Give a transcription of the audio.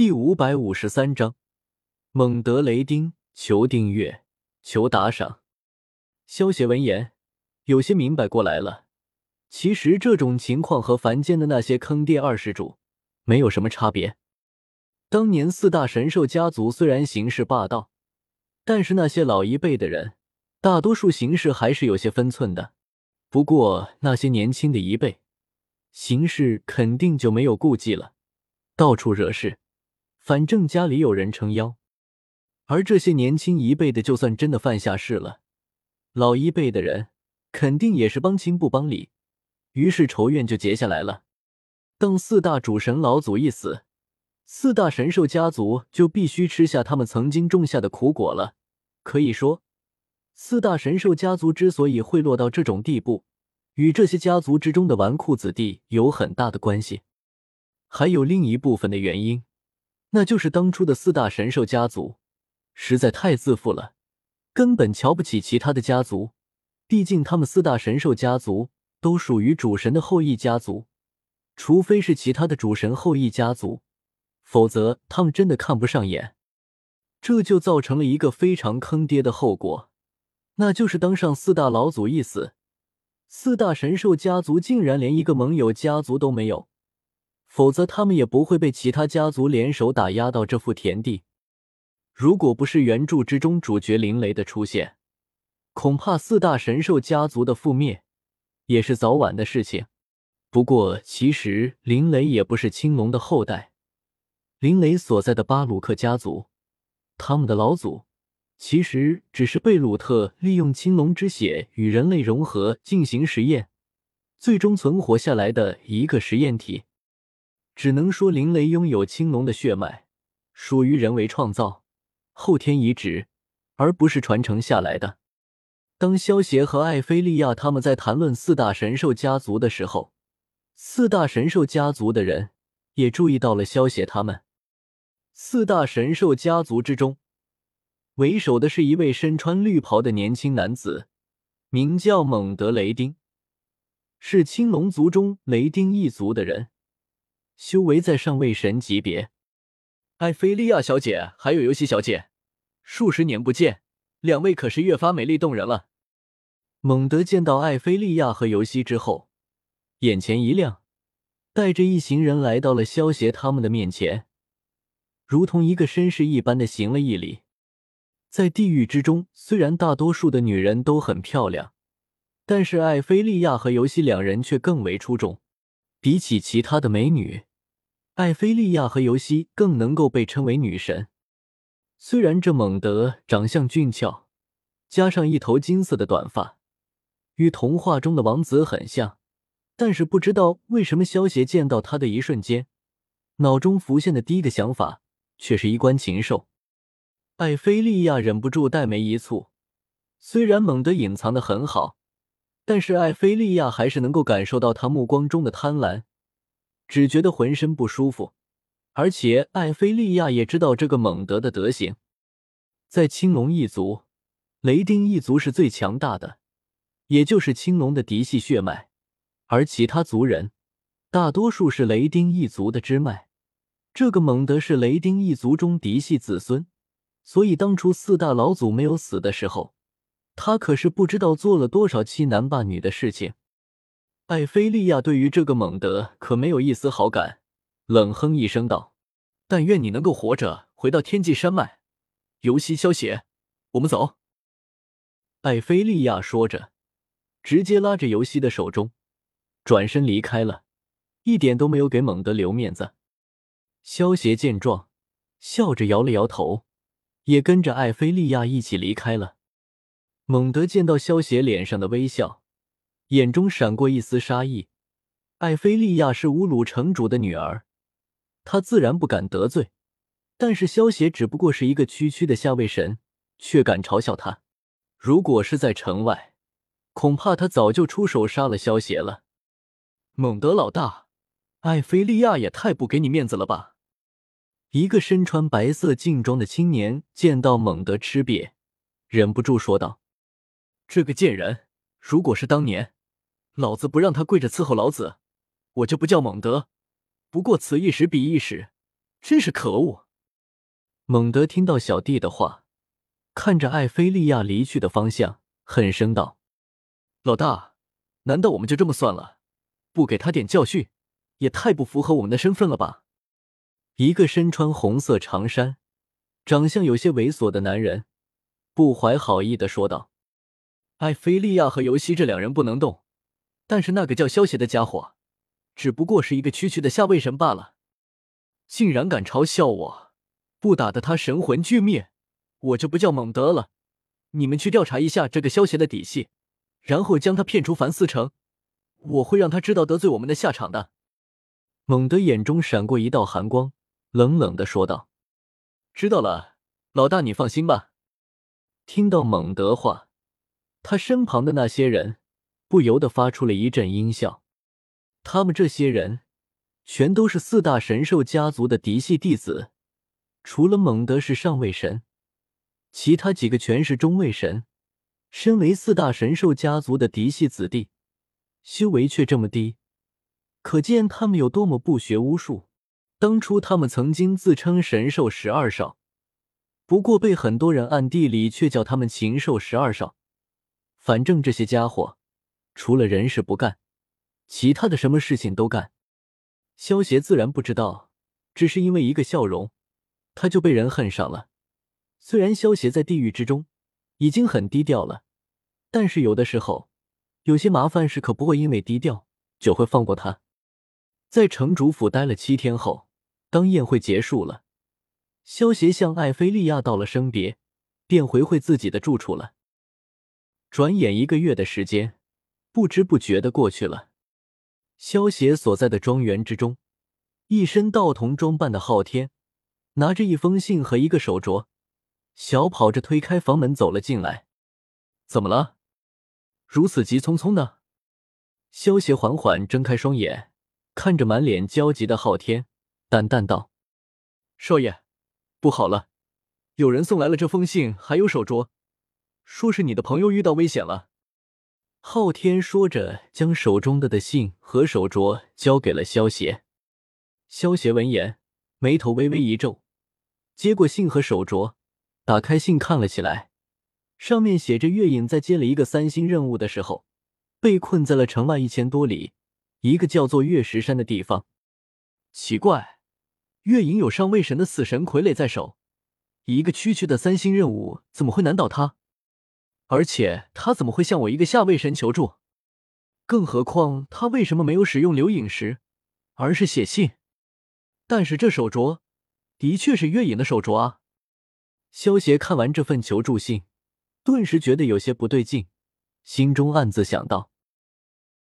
第五百五十三章，猛德雷丁，求订阅，求打赏。萧协闻言，有些明白过来了。其实这种情况和凡间的那些坑爹二世主没有什么差别。当年四大神兽家族虽然行事霸道，但是那些老一辈的人，大多数行事还是有些分寸的。不过那些年轻的一辈，行事肯定就没有顾忌了，到处惹事。反正家里有人撑腰，而这些年轻一辈的，就算真的犯下事了，老一辈的人肯定也是帮亲不帮理，于是仇怨就结下来了。等四大主神老祖一死，四大神兽家族就必须吃下他们曾经种下的苦果了。可以说，四大神兽家族之所以会落到这种地步，与这些家族之中的纨绔子弟有很大的关系，还有另一部分的原因。那就是当初的四大神兽家族实在太自负了，根本瞧不起其他的家族。毕竟他们四大神兽家族都属于主神的后裔家族，除非是其他的主神后裔家族，否则他们真的看不上眼。这就造成了一个非常坑爹的后果，那就是当上四大老祖一死，四大神兽家族竟然连一个盟友家族都没有。否则，他们也不会被其他家族联手打压到这副田地。如果不是原著之中主角林雷的出现，恐怕四大神兽家族的覆灭也是早晚的事情。不过，其实林雷也不是青龙的后代。林雷所在的巴鲁克家族，他们的老祖其实只是贝鲁特利用青龙之血与人类融合进行实验，最终存活下来的一个实验体。只能说林雷拥有青龙的血脉，属于人为创造、后天移植，而不是传承下来的。当萧协和艾菲利亚他们在谈论四大神兽家族的时候，四大神兽家族的人也注意到了萧协他们。四大神兽家族之中，为首的是一位身穿绿袍的年轻男子，名叫蒙德雷丁，是青龙族中雷丁一族的人。修为在上位神级别，艾菲利亚小姐还有尤西小姐，数十年不见，两位可是越发美丽动人了。猛德见到艾菲利亚和尤西之后，眼前一亮，带着一行人来到了萧协他们的面前，如同一个绅士一般的行了一礼。在地狱之中，虽然大多数的女人都很漂亮，但是艾菲利亚和尤西两人却更为出众，比起其他的美女。艾菲利亚和尤西更能够被称为女神。虽然这猛德长相俊俏，加上一头金色的短发，与童话中的王子很像，但是不知道为什么，萧协见到他的一瞬间，脑中浮现的第一个想法却是衣冠禽兽。艾菲利亚忍不住黛眉一蹙。虽然猛德隐藏的很好，但是艾菲利亚还是能够感受到他目光中的贪婪。只觉得浑身不舒服，而且艾菲利亚也知道这个猛德的德行，在青龙一族，雷丁一族是最强大的，也就是青龙的嫡系血脉，而其他族人大多数是雷丁一族的支脉。这个猛德是雷丁一族中嫡系子孙，所以当初四大老祖没有死的时候，他可是不知道做了多少欺男霸女的事情。艾菲利亚对于这个猛德可没有一丝好感，冷哼一声道：“但愿你能够活着回到天际山脉。”游西消邪，我们走。艾菲利亚说着，直接拉着尤西的手中，转身离开了，一点都没有给猛德留面子。萧邪见状，笑着摇了摇头，也跟着艾菲利亚一起离开了。猛德见到萧邪脸上的微笑。眼中闪过一丝杀意。艾菲利亚是乌鲁城主的女儿，他自然不敢得罪。但是萧协只不过是一个区区的下位神，却敢嘲笑他。如果是在城外，恐怕他早就出手杀了萧协了。蒙德老大，艾菲利亚也太不给你面子了吧！一个身穿白色劲装的青年见到蒙德吃瘪，忍不住说道：“这个贱人，如果是当年……”老子不让他跪着伺候老子，我就不叫猛德。不过此一时彼一时，真是可恶！猛德听到小弟的话，看着艾菲利亚离去的方向，狠声道：“老大，难道我们就这么算了？不给他点教训，也太不符合我们的身份了吧？”一个身穿红色长衫、长相有些猥琐的男人，不怀好意的说道：“艾菲利亚和尤西这两人不能动，但是那个叫萧邪的家伙，只不过是一个区区的下位神罢了，竟然敢嘲笑我！不打得他神魂俱灭，我就不叫猛德了。你们去调查一下这个萧邪的底细，然后将他骗出凡思城，我会让他知道得罪我们的下场的。”猛德眼中闪过一道寒光。冷冷的说道：“知道了，老大，你放心吧。”听到蒙德话，他身旁的那些人不由得发出了一阵阴笑。他们这些人全都是四大神兽家族的嫡系弟子，除了蒙德是上位神，其他几个全是中位神。身为四大神兽家族的嫡系子弟，修为却这么低，可见他们有多么不学无术。当初他们曾经自称神兽十二少，不过被很多人暗地里却叫他们禽兽十二少。反正这些家伙除了人事不干，其他的什么事情都干。萧协自然不知道，只是因为一个笑容，他就被人恨上了。虽然萧协在地狱之中已经很低调了，但是有的时候有些麻烦事可不会因为低调就会放过他。在城主府待了七天后。当宴会结束了，萧协向艾菲利亚道了声别，便回回自己的住处了。转眼一个月的时间，不知不觉的过去了。萧协所在的庄园之中，一身道童装扮的昊天，拿着一封信和一个手镯，小跑着推开房门走了进来。怎么了？如此急匆匆的？萧协缓缓睁开双眼，看着满脸焦急的昊天。淡淡道：“少爷，不好了，有人送来了这封信，还有手镯，说是你的朋友遇到危险了。”昊天说着，将手中的的信和手镯交给了萧协。萧协闻言，眉头微微一皱，接过信和手镯，打开信看了起来，上面写着：“月影在接了一个三星任务的时候，被困在了城外一千多里，一个叫做月石山的地方。”奇怪。月影有上位神的死神傀儡在手，一个区区的三星任务怎么会难倒他？而且他怎么会向我一个下位神求助？更何况他为什么没有使用留影石，而是写信？但是这手镯的确是月影的手镯啊！萧邪看完这份求助信，顿时觉得有些不对劲，心中暗自想到。